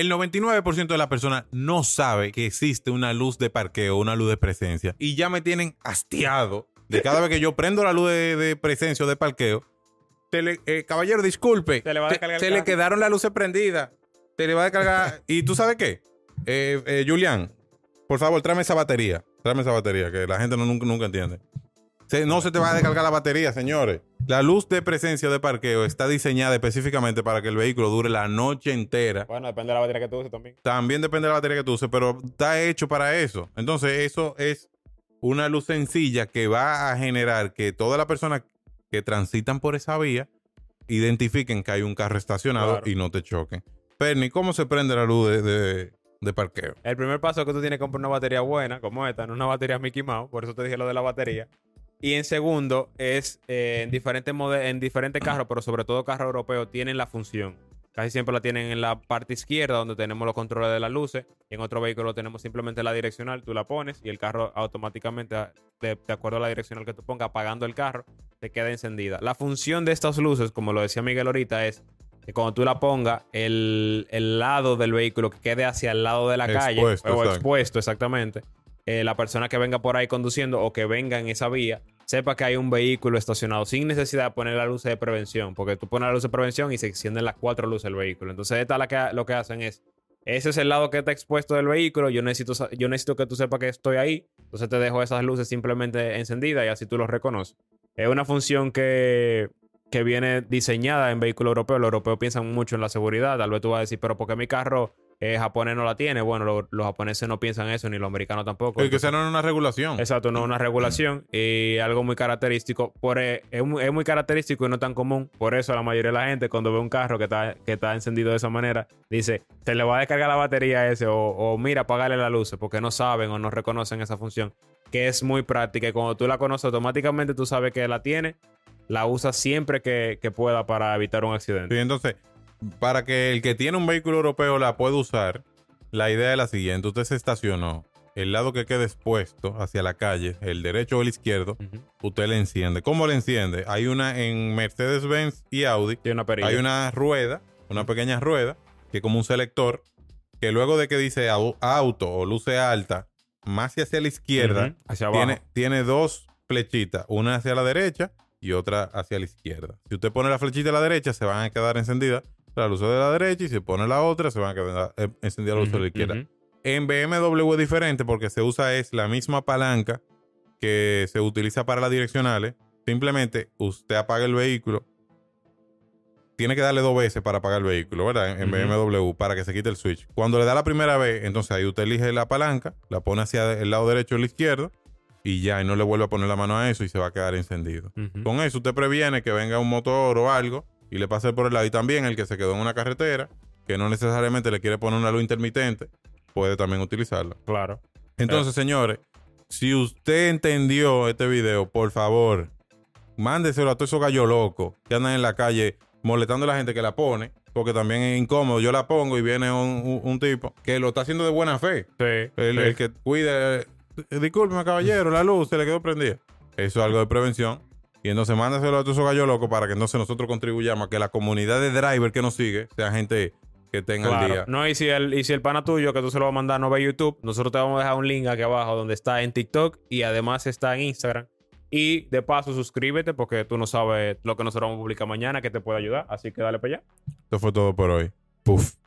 El 99% de las personas no sabe que existe una luz de parqueo, una luz de presencia. Y ya me tienen hastiado de cada vez que yo prendo la luz de, de presencia o de parqueo. Tele- eh, caballero, disculpe. Se le va a te- se le quedaron las luces prendidas. Se le va a descargar. ¿Y tú sabes qué? Eh, eh, Julián, por favor, tráeme esa batería. Tráeme esa batería, que la gente no, nunca, nunca entiende. Se- no se te va a descargar la batería, señores. La luz de presencia de parqueo está diseñada específicamente para que el vehículo dure la noche entera. Bueno, depende de la batería que tú uses también. También depende de la batería que tú uses, pero está hecho para eso. Entonces, eso es una luz sencilla que va a generar que todas las personas que transitan por esa vía identifiquen que hay un carro estacionado Claro. y no te choquen. Perni, ¿cómo se prende la luz de, de- de parqueo? El primer paso es que tú tienes que comprar una batería buena, como esta, no una batería Mickey Mouse, por eso te dije lo de la batería. Y en segundo, es eh, en diferentes en diferentes carros, pero sobre todo carros europeos, tienen la función. Casi siempre la tienen en la parte izquierda, donde tenemos los controles de las luces. Y en otro vehículo tenemos simplemente la direccional, tú la pones y el carro automáticamente, de, de acuerdo a la direccional que tú pongas, apagando el carro, te queda encendida. La función de estas luces, como lo decía Miguel ahorita, es que cuando tú la pongas, el, el lado del vehículo que quede hacia el lado de la calle, o exacto. expuesto exactamente, eh, la persona que venga por ahí conduciendo o que venga en esa vía, sepa que hay un vehículo estacionado sin necesidad de poner la luz de prevención, porque tú pones la luz de prevención y se encienden las cuatro luces del vehículo. Entonces, esta la que, lo que hacen es, ese es el lado que está expuesto del vehículo, yo necesito, yo necesito que tú sepas que estoy ahí, entonces te dejo esas luces simplemente encendidas y así tú los reconoces. Es una función que, que viene diseñada en vehículos europeos. Los europeos piensan mucho en la seguridad. Tal vez tú vas a decir, pero ¿por qué mi carro eh, japonés no la tiene? Bueno, lo- los japoneses no piensan eso, ni los americanos tampoco. Que Entonces- sea no una regulación. Exacto, no es una regulación y algo muy característico. Por, eh, es, muy, es muy característico y no tan común. Por eso la mayoría de la gente cuando ve un carro que está, que está encendido de esa manera, dice, se le va a descargar la batería a ese o, o mira, apagarle las luces porque no saben o no reconocen esa función. Que es muy práctica y cuando tú la conoces automáticamente tú sabes que la tiene, la usas siempre que, que pueda para evitar un accidente. Sí, entonces, para que el que tiene un vehículo europeo la pueda usar, la idea es la siguiente. Usted se estacionó, el lado que quede expuesto hacia la calle, el derecho o el izquierdo, usted le enciende. ¿Cómo le enciende? Hay una en Mercedes-Benz y Audi, una hay una rueda, una pequeña rueda, que es como un selector, que luego de que dice au- auto o luce alta, más hacia la izquierda, hacia abajo. tiene, tiene dos flechitas, una hacia la derecha y otra hacia la izquierda. Si usted pone la flechita a la derecha, se van a quedar encendidas las luces de la derecha y si pone la otra, se van a quedar eh, encendidas las luces de la izquierda. En BMW es diferente porque se usa es la misma palanca que se utiliza para las direccionales. Simplemente usted apaga el vehículo. Tiene que darle dos veces para apagar el vehículo, ¿verdad? En. BMW para que se quite el switch. Cuando le da la primera vez, entonces ahí usted elige la palanca, la pone hacia el lado derecho o el izquierdo y ya, y no le vuelve a poner la mano a eso y se va a quedar encendido. Con eso usted previene que venga un motor o algo y le pase por el lado. Y también el que se quedó en una carretera, que no necesariamente le quiere poner una luz intermitente, puede también utilizarla. Claro. Entonces, señores, si usted entendió este video, por favor, mándeselo a todos esos gallos locos que andan en la calle molestando a la gente que la pone, porque también es incómodo. Yo la pongo y viene un, un- un tipo que lo está haciendo de buena fe. Sí. El, sí. el que cuide, discúlpeme, caballero, la luz se le quedó prendida. Eso es algo de prevención. Y entonces mándaselo a todos esos gallos locos para que entonces nosotros contribuyamos a que la comunidad de driver que nos sigue sea gente que tenga el día. No, y si, el, y si el pana tuyo que tú se lo vas a mandar no ve YouTube, nosotros te vamos a dejar un link aquí abajo donde está en TikTok y además está en Instagram. Y de paso, suscríbete porque tú no sabes lo que nosotros vamos a publicar mañana que te puede ayudar. Así que dale para allá. Esto fue todo por hoy. Puf.